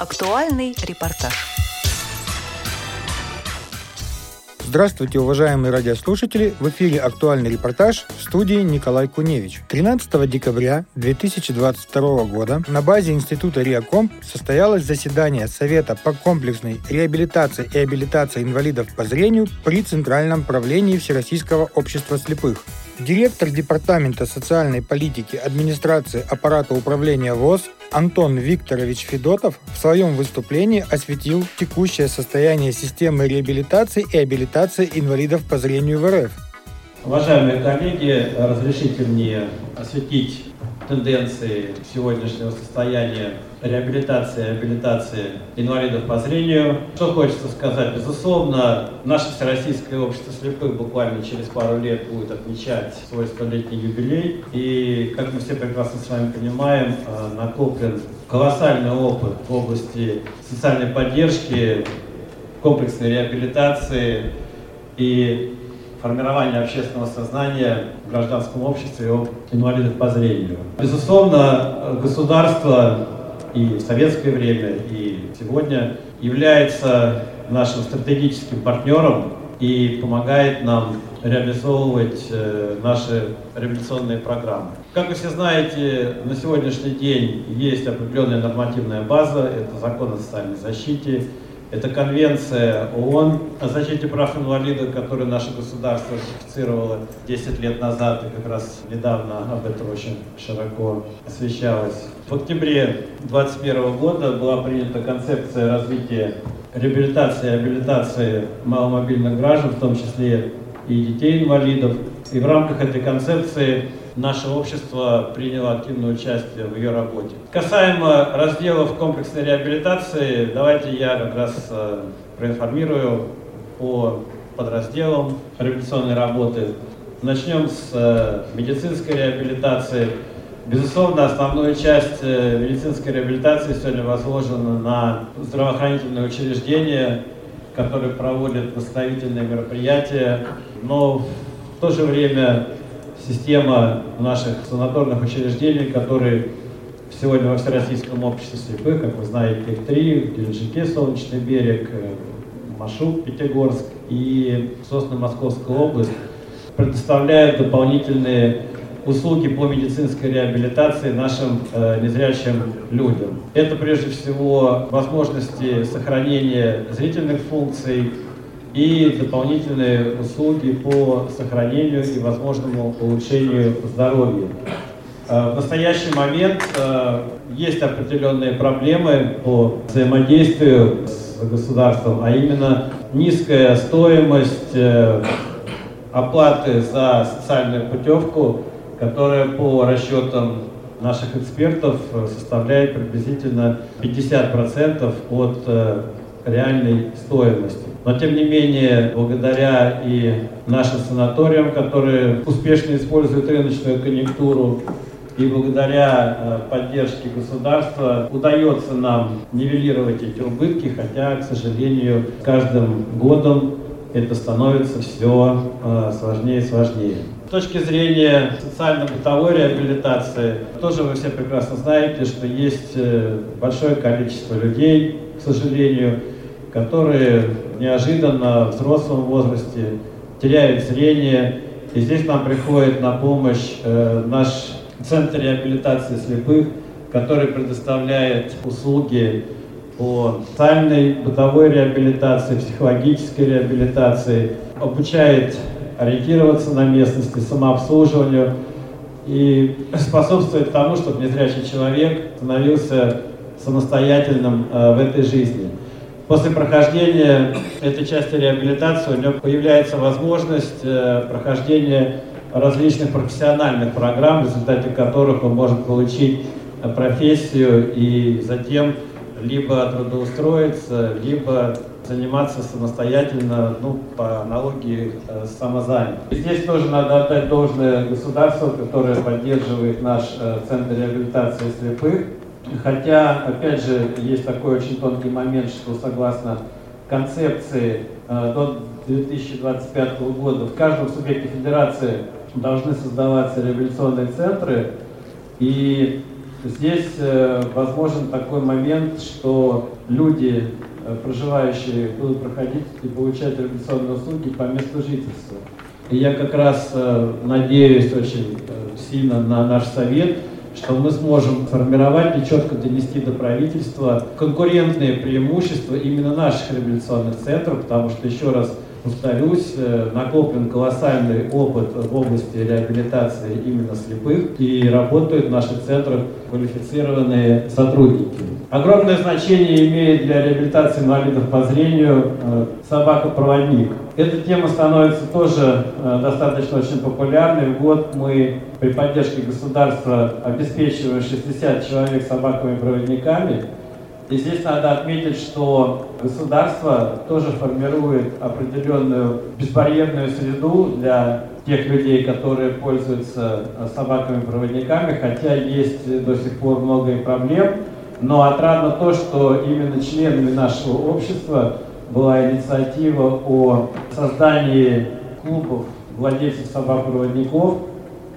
Актуальный репортаж. Здравствуйте, уважаемые радиослушатели! В эфире актуальный репортаж в студии Николай Куневич. 13 декабря 2022 года на базе Института РИАКОМ состоялось заседание Совета по комплексной реабилитации и абилитации инвалидов по зрению при Центральном правлении Всероссийского общества слепых. Директор Департамента социальной политики администрации аппарата управления ВОЗ Антон Викторович Федотов в своем выступлении осветил текущее состояние системы реабилитации и абилитации инвалидов по зрению в РФ. Уважаемые коллеги, разрешите мне осветить тенденции сегодняшнего состояния реабилитации и абилитации инвалидов по зрению. Что хочется сказать? Безусловно, наше Всероссийское общество слепых буквально через пару лет будет отмечать свой столетний юбилей. И, как мы все прекрасно с вами понимаем, э, накоплен колоссальный опыт в области социальной поддержки, комплексной реабилитации и формирования общественного сознания в гражданском обществе о инвалидах по зрению. Безусловно, государство и в советское время, и сегодня является нашим стратегическим партнером и помогает нам реализовывать э, наши реабилитационные программы. Как вы все знаете, на сегодняшний день есть определенная нормативная база, это закон о социальной защите, это конвенция ООН о защите прав инвалидов, которую наше государство ратифицировало 10 лет назад, и как раз недавно об этом очень широко освещалось. В октябре 2021 года была принята концепция развития реабилитации и абилитации маломобильных граждан, в том числе и детей-инвалидов. И в рамках этой концепции наше общество приняло активное участие в ее работе. Касаемо разделов комплексной реабилитации, давайте я как раз э, проинформирую по подразделам реабилитационной работы. Начнем с э, медицинской реабилитации. Безусловно, основную часть э, медицинской реабилитации сегодня возложена на здравоохранительные учреждения, которые проводят восстановительные мероприятия, но в то же время система наших санаторных учреждений, которые сегодня во Всероссийском обществе слепых, как вы знаете, их три, в Геленджике, Солнечный берег, э, Машук, Пятигорск и Сосны, Московская область, предоставляют дополнительные услуги по медицинской реабилитации нашим э, незрячим людям. Это прежде всего возможности сохранения зрительных функций, и дополнительные услуги по сохранению и возможному улучшению здоровья. Э, в настоящий момент э, есть определенные проблемы по взаимодействию с государством, а именно низкая стоимость э, оплаты за социальную путевку, которая по расчетам наших экспертов составляет приблизительно 50% от реальной стоимости. Но тем не менее, благодаря и нашим санаториям, которые успешно используют рыночную конъюнктуру, и благодаря э, поддержке государства удается нам нивелировать эти убытки, хотя, к сожалению, каждым годом это становится все э, сложнее и сложнее. С точки зрения социально-бытовой реабилитации, тоже вы все прекрасно знаете, что есть э, большое количество людей, к сожалению, которые неожиданно в взрослом возрасте теряют зрение. И здесь нам приходит на помощь э, наш Центр реабилитации слепых, который предоставляет услуги по социальной, бытовой реабилитации, психологической реабилитации, обучает ориентироваться на местности, самообслуживанию и способствует тому, чтобы незрячий человек становился самостоятельным э, в этой жизни. После прохождения этой части реабилитации у него появляется возможность э, прохождения различных профессиональных программ, в результате которых он может получить э, профессию и затем либо трудоустроиться, либо заниматься самостоятельно, ну, по аналогии э, с самозанятым. Здесь тоже надо отдать должное государству, которое поддерживает наш Центр реабилитации слепых. Хотя, опять же, есть такой очень тонкий момент, что согласно концепции э, до 2025 года в каждом субъекте федерации должны создаваться реабилитационные центры, и здесь э, возможен такой момент, что люди, э, проживающие, будут проходить и получать реабилитационные услуги по месту жительства. И я как раз надеюсь очень сильно на наш совет, что мы сможем формировать и четко донести до правительства конкурентные преимущества именно наших реабилитационных центров, потому что, еще раз повторюсь, э, накоплен колоссальный опыт в области реабилитации именно слепых, и работают в наших центрах квалифицированные сотрудники. Огромное значение имеет для реабилитации инвалидов по зрению э, собака-проводник. Эта тема становится тоже э, достаточно очень популярной. В год мы при поддержке государства обеспечиваем 60 человек собаковыми проводниками. И здесь надо отметить, что государство тоже формирует определенную безбарьерную среду для тех людей, которые пользуются э, собаками-проводниками, хотя есть до сих пор много проблем. Но отрадно то, что именно членами нашего общества была инициатива о создании клубов владельцев собак-проводников,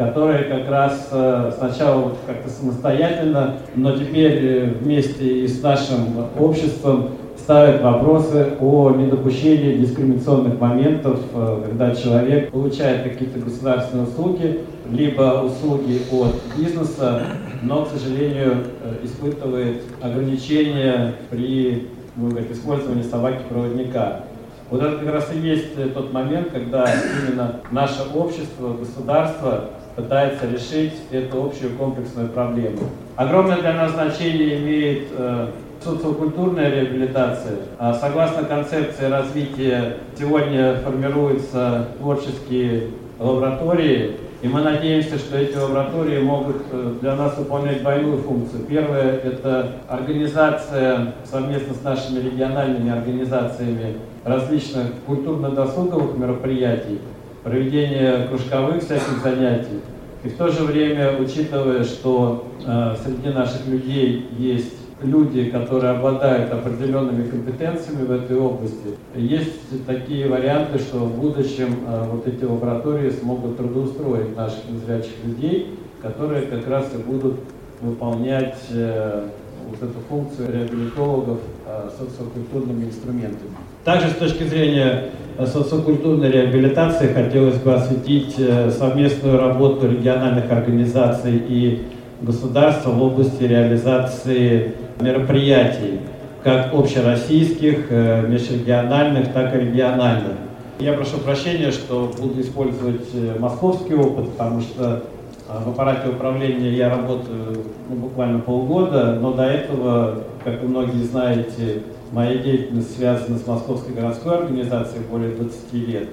которые как раз э, сначала как-то самостоятельно, но теперь э, вместе и с нашим обществом ставят вопросы о недопущении дискриминационных моментов, э, когда человек получает какие-то государственные услуги, либо услуги от бизнеса, но, к сожалению, испытывает ограничения при ну, говорить, использовании собаки-проводника. Вот это как раз и есть тот момент, когда именно наше общество, государство пытается решить эту общую комплексную проблему. Огромное для нас значение имеет э, социокультурная реабилитация. А согласно концепции развития, сегодня формируются творческие лаборатории, и мы надеемся, что эти лаборатории могут э, для нас выполнять двойную функцию. Первое – это организация совместно с нашими региональными организациями различных культурно-досуговых мероприятий, проведение кружковых всяких занятий. И в то же время, учитывая, что э, среди наших людей есть люди, которые обладают определенными компетенциями в этой области, есть такие варианты, что в будущем э, вот эти лаборатории смогут трудоустроить наших незрячих людей, которые как раз и будут выполнять э, вот эту функцию реабилитологов э, социокультурными инструментами. Также с точки зрения социокультурной реабилитации хотелось бы осветить э, совместную работу региональных организаций и государства в области реализации мероприятий, как общероссийских, э, межрегиональных, так и региональных. Я прошу прощения, что буду использовать московский опыт, потому что в аппарате управления я работаю ну, буквально полгода, но до этого, как вы многие знаете, Моя деятельность связана с Московской городской организацией более 20 лет.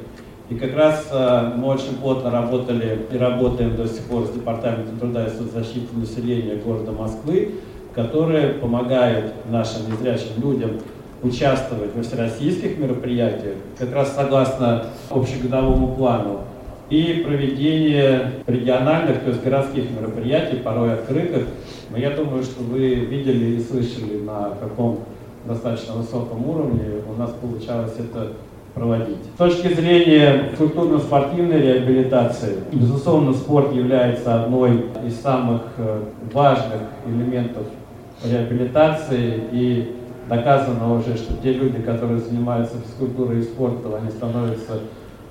И как раз э, мы очень плотно работали и работаем до сих пор с Департаментом труда и соцзащиты населения города Москвы, которые помогают нашим незрячим людям участвовать во всероссийских мероприятиях, как раз согласно общегодовому плану, и проведение региональных, то есть городских мероприятий, порой открытых. Но я думаю, что вы видели и слышали, на каком достаточно высоком уровне у нас получалось это проводить. С точки зрения культурно-спортивной реабилитации, безусловно, спорт является одной из самых э, важных элементов реабилитации и доказано уже, что те люди, которые занимаются физкультурой и спортом, они становятся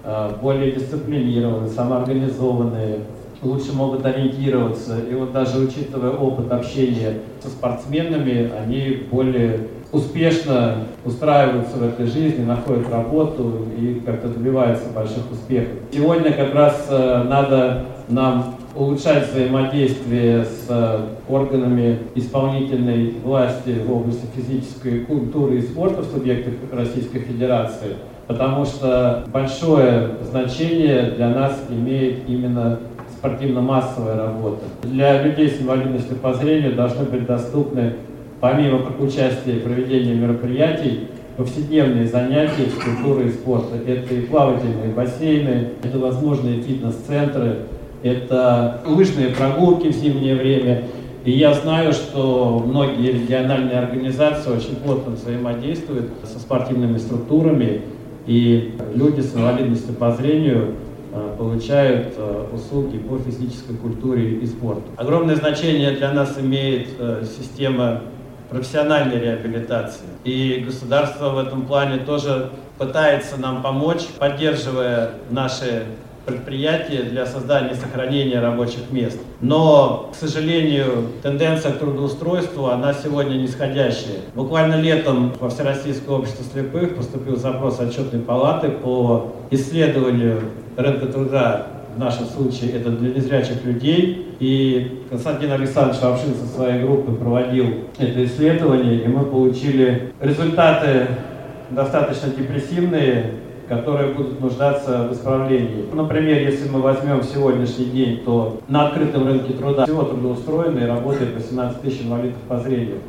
э, более дисциплинированные, самоорганизованные, лучше могут ориентироваться. И вот даже учитывая опыт общения со спортсменами, они более успешно устраиваются в этой жизни, находят работу и как-то добиваются больших успехов. Сегодня как раз э, надо нам улучшать взаимодействие с э, органами исполнительной власти в области физической культуры и спорта в субъектах Российской Федерации, потому что большое значение для нас имеет именно спортивно-массовая работа. Для людей с инвалидностью по зрению должны быть доступны помимо участия и проведения мероприятий, повседневные занятия физкультуры и спорта. Это и плавательные бассейны, это возможные фитнес-центры, это лыжные прогулки в зимнее время. И я знаю, что многие региональные организации очень плотно взаимодействуют со спортивными структурами, и люди с инвалидностью по зрению получают услуги по физической культуре и спорту. Огромное значение для нас имеет система профессиональной реабилитации. И государство в этом плане тоже пытается нам помочь, поддерживая наши предприятия для создания и сохранения рабочих мест. Но, к сожалению, тенденция к трудоустройству, она сегодня нисходящая. Буквально летом во Всероссийское общество слепых поступил запрос отчетной палаты по исследованию рынка труда в нашем случае это для незрячих людей. И Константин Александрович Лапшин со своей группой проводил это исследование, и мы получили результаты достаточно депрессивные, которые будут нуждаться в исправлении. Например, если мы возьмем сегодняшний день, то на открытом рынке труда всего трудоустроено и работает 18 тысяч инвалидов по зрению.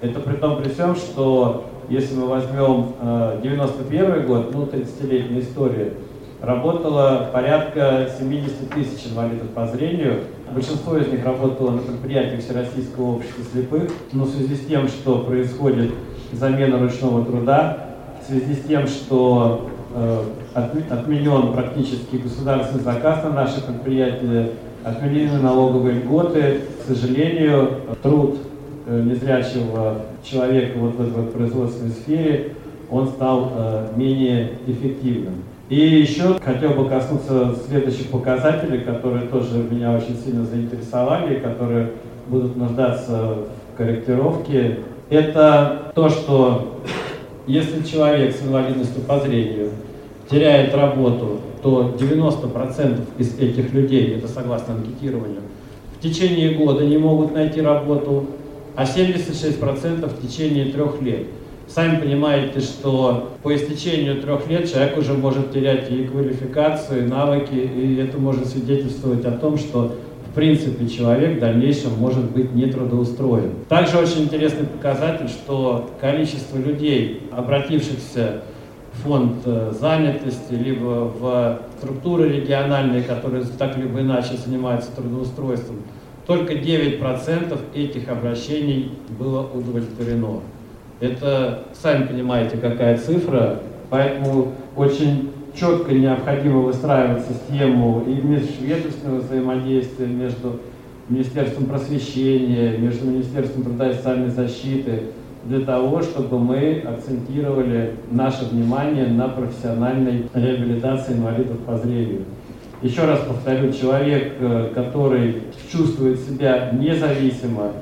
Это при том при всем, что если мы возьмем 91 э, год, ну, 30-летняя история, работало порядка 70 тысяч инвалидов по зрению. Большинство из них работало на предприятиях Всероссийского общества слепых, но в связи с тем, что происходит замена ручного труда, в связи с тем, что э, отменен практически государственный заказ на наши предприятия, отменены налоговые льготы, к сожалению, труд э, незрячего человека вот в этой производственной сфере, он стал э, менее эффективным. И еще хотел бы коснуться следующих показателей, которые тоже меня очень сильно заинтересовали, которые будут нуждаться в корректировке. Это то, что если человек с инвалидностью по зрению теряет работу, то 90% из этих людей, это согласно анкетированию, в течение года не могут найти работу, а 76% в течение трех лет. Сами понимаете, что по истечению трех лет человек уже может терять и квалификацию, и навыки, и это может свидетельствовать о том, что в принципе человек в дальнейшем может быть нетрудоустроен. Также очень интересный показатель, что количество людей, обратившихся в фонд э, занятости, либо в структуры региональные, которые так либо иначе занимаются трудоустройством, только 9% этих обращений было удовлетворено. Это, сами понимаете, какая цифра, поэтому очень четко необходимо выстраивать систему и межведомственного взаимодействия между Министерством просвещения, между Министерством труда и социальной защиты, для того, чтобы мы акцентировали наше внимание на профессиональной реабилитации инвалидов по зрению. Еще раз повторю, человек, э, который чувствует себя независимо,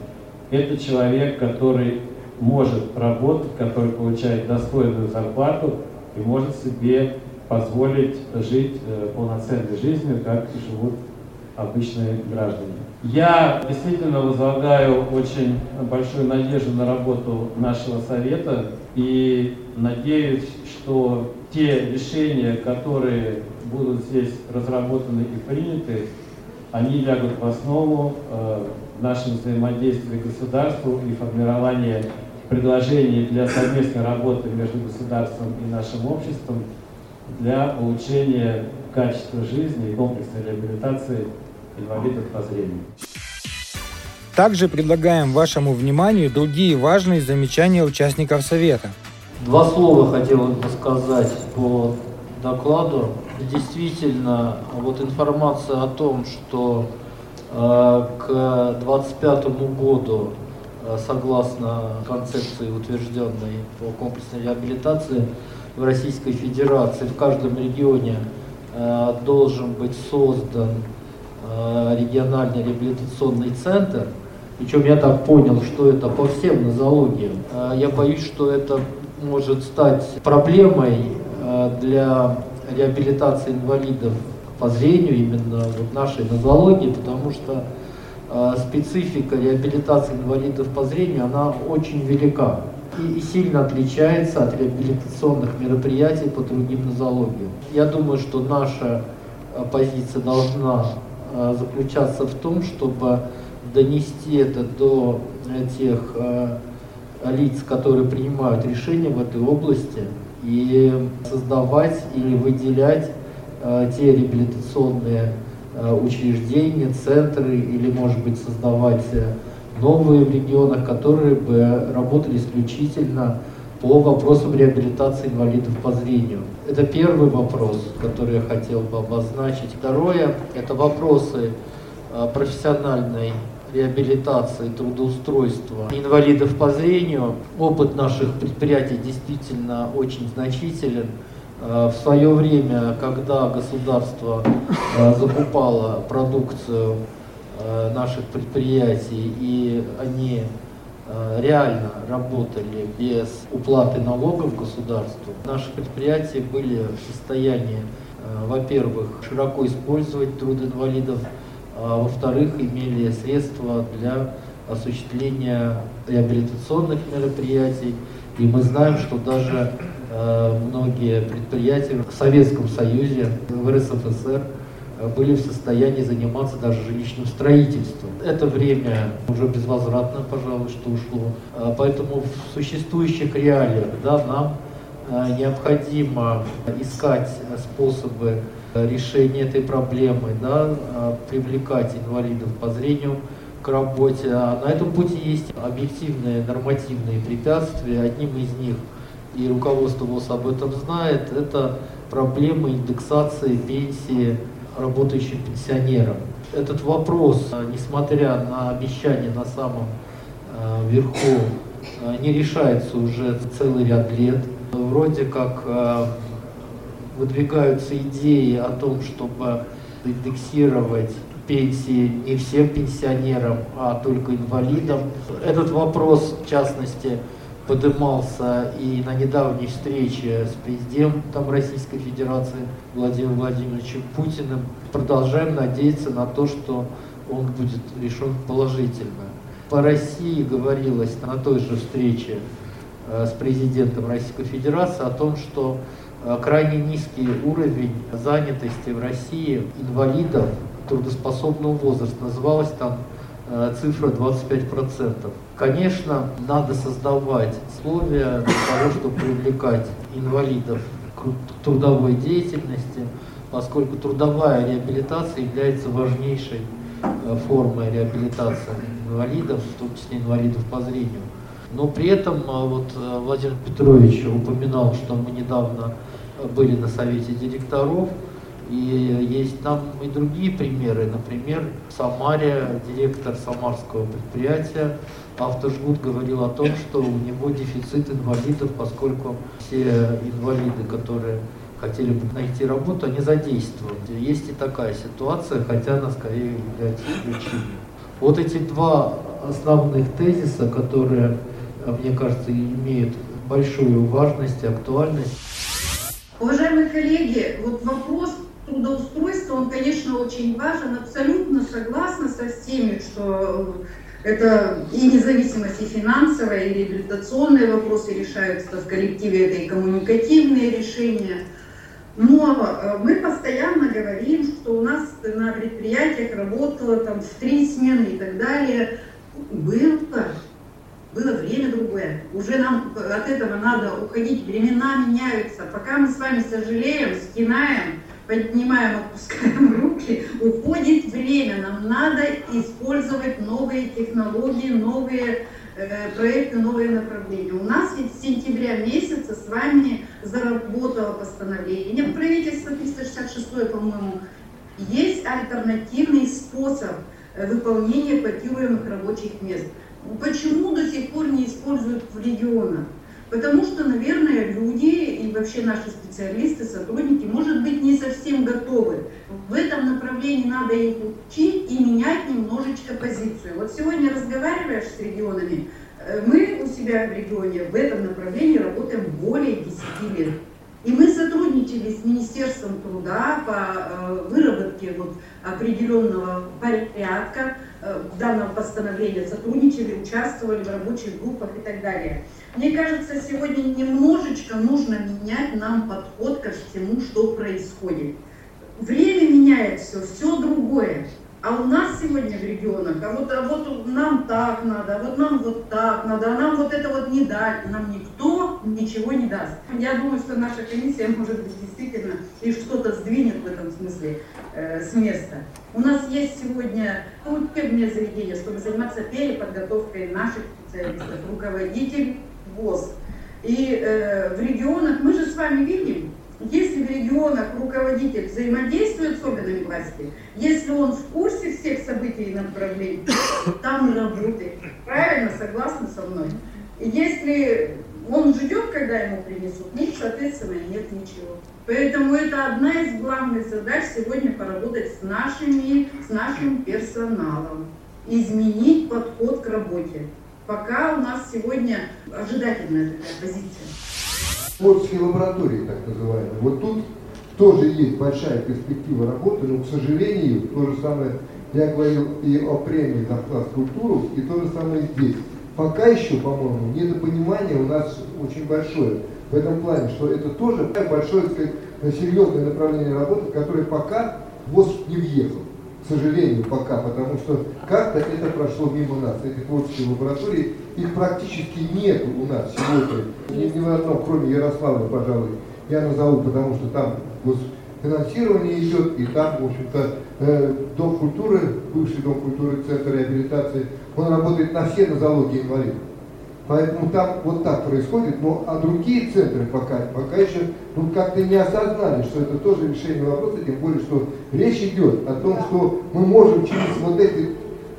это человек, который может работать, который получает достойную зарплату и может себе позволить жить э, полноценной жизнью, как живут обычные граждане. Я действительно возлагаю очень большую надежду на работу нашего совета и надеюсь, что те решения, которые будут здесь разработаны и приняты, они лягут в основу э, нашего взаимодействия государству и формирования предложений для совместной работы между государством и нашим обществом для улучшения качества жизни и комплексной реабилитации инвалидов по зрению. Также предлагаем вашему вниманию другие важные замечания участников Совета. Два слова хотел бы сказать по докладу. Действительно, вот информация о том, что э, к 2025 году согласно концепции, утвержденной по комплексной реабилитации в Российской Федерации, в каждом регионе э, должен быть создан э, региональный реабилитационный центр. Причем я так понял, что это по всем нозологиям. Я боюсь, что это может стать проблемой для реабилитации инвалидов по зрению именно вот нашей нозологии, потому что Э, специфика реабилитации инвалидов по зрению, она очень велика и, сильно отличается от реабилитационных мероприятий по другим нозологиям. Я думаю, что наша э, позиция должна э, заключаться в том, чтобы донести это до тех лиц, которые принимают решения в этой области, и создавать или выделять те реабилитационные Э, учреждения, центры или, может быть, создавать э, новые в регионах, которые бы работали исключительно по вопросам реабилитации инвалидов по зрению. Это первый вопрос, который я хотел бы обозначить. Второе – это вопросы а, профессиональной реабилитации, трудоустройства инвалидов по зрению. Опыт наших предприятий действительно очень значителен. А, в свое время, когда государство а, закупало продукцию наших предприятий, и они Э, реально работали без уплаты налогов государству, наши предприятия были в состоянии, э, во-первых, широко использовать труд инвалидов, а во-вторых, имели средства для осуществления реабилитационных мероприятий. И мы знаем, что даже э, многие предприятия в Советском Союзе, в РСФСР были в состоянии заниматься даже жилищным строительством. Это время уже безвозвратно, пожалуй, что ушло. А, поэтому в существующих реалиях да, нам необходимо искать способы решения этой проблемы, да, привлекать инвалидов по зрению к работе. А на этом пути есть объективные нормативные препятствия. Одним из них, и руководство ВОЗ об этом знает, это проблема индексации пенсии работающим пенсионерам. Этот вопрос, а, несмотря на обещания на самом а, верху, а, не решается уже целый ряд лет. Вроде как выдвигаются идеи о том, чтобы индексировать пенсии не всем пенсионерам, а только инвалидам. Этот вопрос, в частности, поднимался и на недавней встрече с президентом Российской Федерации Владимиром Владимировичем Путиным. Продолжаем надеяться на то, что он будет решен положительно. По России говорилось на той же встрече э, с президентом Российской Федерации о том, что э, крайне низкий уровень занятости в России инвалидов трудоспособного возраста называлось там цифра 25%. Конечно, надо создавать условия для того, чтобы привлекать инвалидов к трудовой деятельности, поскольку трудовая реабилитация является важнейшей э, формой реабилитации инвалидов, в том числе инвалидов по зрению. Но при этом э, вот Владимир Петрович упоминал, что мы недавно были на совете директоров, и есть там и другие примеры. Например, в Самаре директор самарского предприятия Автожгут говорил о том, что у него дефицит инвалидов, поскольку все инвалиды, которые хотели бы найти работу, они задействованы. Есть и такая ситуация, хотя она скорее является исключением. Вот эти два основных тезиса, которые, мне кажется, имеют большую важность и актуальность. Уважаемые коллеги, вот вопрос трудоустройства, он, конечно, очень важен. Абсолютно согласна со всеми, что это и независимость, и финансовая, и реабилитационные вопросы решаются в коллективе, это и коммуникативные решения. Но э, мы постоянно говорим, что у нас на предприятиях работало там в три смены и так далее. Было, было время другое. Уже нам от этого надо уходить. Времена меняются. Пока мы с вами сожалеем, скинаем, поднимаем, опускаем руки, уходит время. Нам надо использовать новые технологии, новые э, проекты, новые направления. У нас ведь с сентября месяца с вами заработало постановление. Правительство 366, по-моему, есть альтернативный способ э, выполнения квотируемых рабочих мест. Почему до сих пор не используют в регионах? Потому что, наверное, люди и вообще наши специалисты, сотрудники, может быть, не совсем готовы. В этом направлении надо их учить и менять немножечко позицию. Вот сегодня разговариваешь с регионами, э, мы у себя в регионе в этом направлении работаем более 10 лет. И мы сотрудничали с Министерством труда по э, выработке вот определенного порядка э, данного постановления, сотрудничали, участвовали в рабочих группах и так далее. Мне кажется, сегодня немножечко нужно менять нам подход ко всему, что происходит. Время меняет все, все другое. А у нас сегодня в регионах, а вот, а вот нам так надо, а вот нам вот так надо, а нам вот это вот не дать, нам никто ничего не даст. Я думаю, что наша комиссия, может быть, действительно и что-то сдвинет в этом смысле э, с места. У нас есть сегодня учебные заведения, чтобы заниматься переподготовкой наших специалистов, руководителей ВОЗ. И э, в регионах, мы же с вами видим, если в регионах руководитель взаимодействует с органами власти, если он в курсе всех событий и направлений, там работает. Правильно, согласны со мной? И если он ждет, когда ему принесут, них, соответственно, нет ничего. Поэтому это одна из главных задач сегодня поработать с нашими, с нашим персоналом, изменить подход к работе. Пока у нас сегодня ожидательная такая позиция. Творческие лаборатории, так называемые. Вот тут тоже есть большая перспектива работы, но, к сожалению, то же самое, я говорил и о премии за вклад в культуру, и то же самое здесь. Пока еще, по-моему, недопонимание у нас очень большое в этом плане, что это тоже большое, так сказать, серьезное направление работы, которое пока ВОЗ не въехал к сожалению, пока, потому что как-то это прошло мимо нас. Эти творческие лаборатории, их практически нет у нас сегодня. Ни, ни в одном, кроме Ярославля, пожалуй, я назову, потому что там финансирование идет, и там, в общем-то, э, Дом культуры, бывший Дом культуры, Центр реабилитации, он работает на все нозологии инвалидов. Поэтому там вот так происходит, но а другие центры пока, пока еще ну, как-то не осознали, что это тоже решение вопроса, тем более, что речь идет о том, что мы можем через вот эти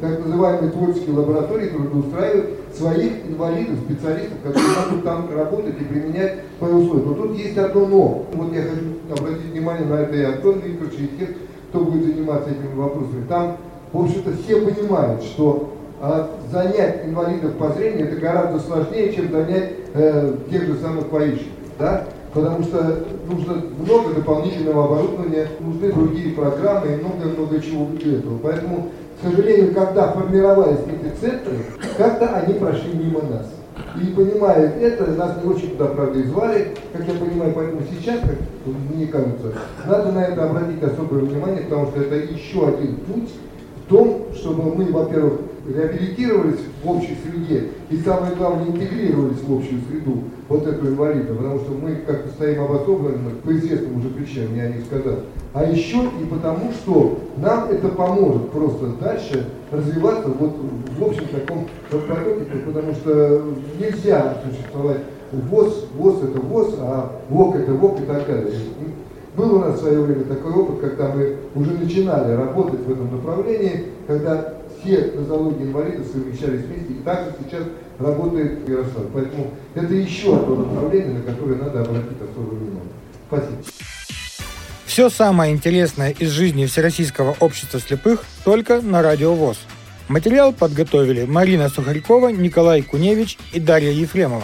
так называемые творческие лаборатории трудоустраивать своих инвалидов, специалистов, которые могут там работать и применять свои условия. Но тут есть одно но. Вот я хочу обратить внимание на это и Антон Викторович, и тех, кто будет заниматься этими вопросами. Там, в общем-то, все понимают, что а занять инвалидов по зрению это гораздо сложнее, чем занять э, тех же самых поищиков. Да? Потому что нужно много дополнительного оборудования, нужны другие программы и много-много чего для этого. Поэтому, к сожалению, когда формировались эти центры, как-то они прошли мимо нас. И понимая это, нас не очень туда, правда, и звали, как я понимаю, поэтому сейчас, как мне кажется, надо на это обратить особое внимание, потому что это еще один путь том, чтобы мы, во-первых, реабилитировались в общей среде и, самое главное, интегрировались в общую среду вот эту инвалида, потому что мы как-то стоим обособленно по известным уже причинам, я не сказал. А еще и потому, что нам это поможет просто дальше развиваться вот в общем таком прототипе, потому что нельзя существовать ВОЗ, ВОЗ это ВОЗ, а ВОК это ВОК и так далее. Был у нас в свое время такой опыт, когда мы уже начинали работать в этом направлении, когда все нозологии инвалидов совмещались вместе, и так же сейчас работает в Ярославле. Поэтому это еще одно направление, на которое надо обратить особое внимание. Спасибо. Все самое интересное из жизни Всероссийского общества слепых только на Радио ВОЗ. Материал подготовили Марина Сухарькова, Николай Куневич и Дарья Ефремова.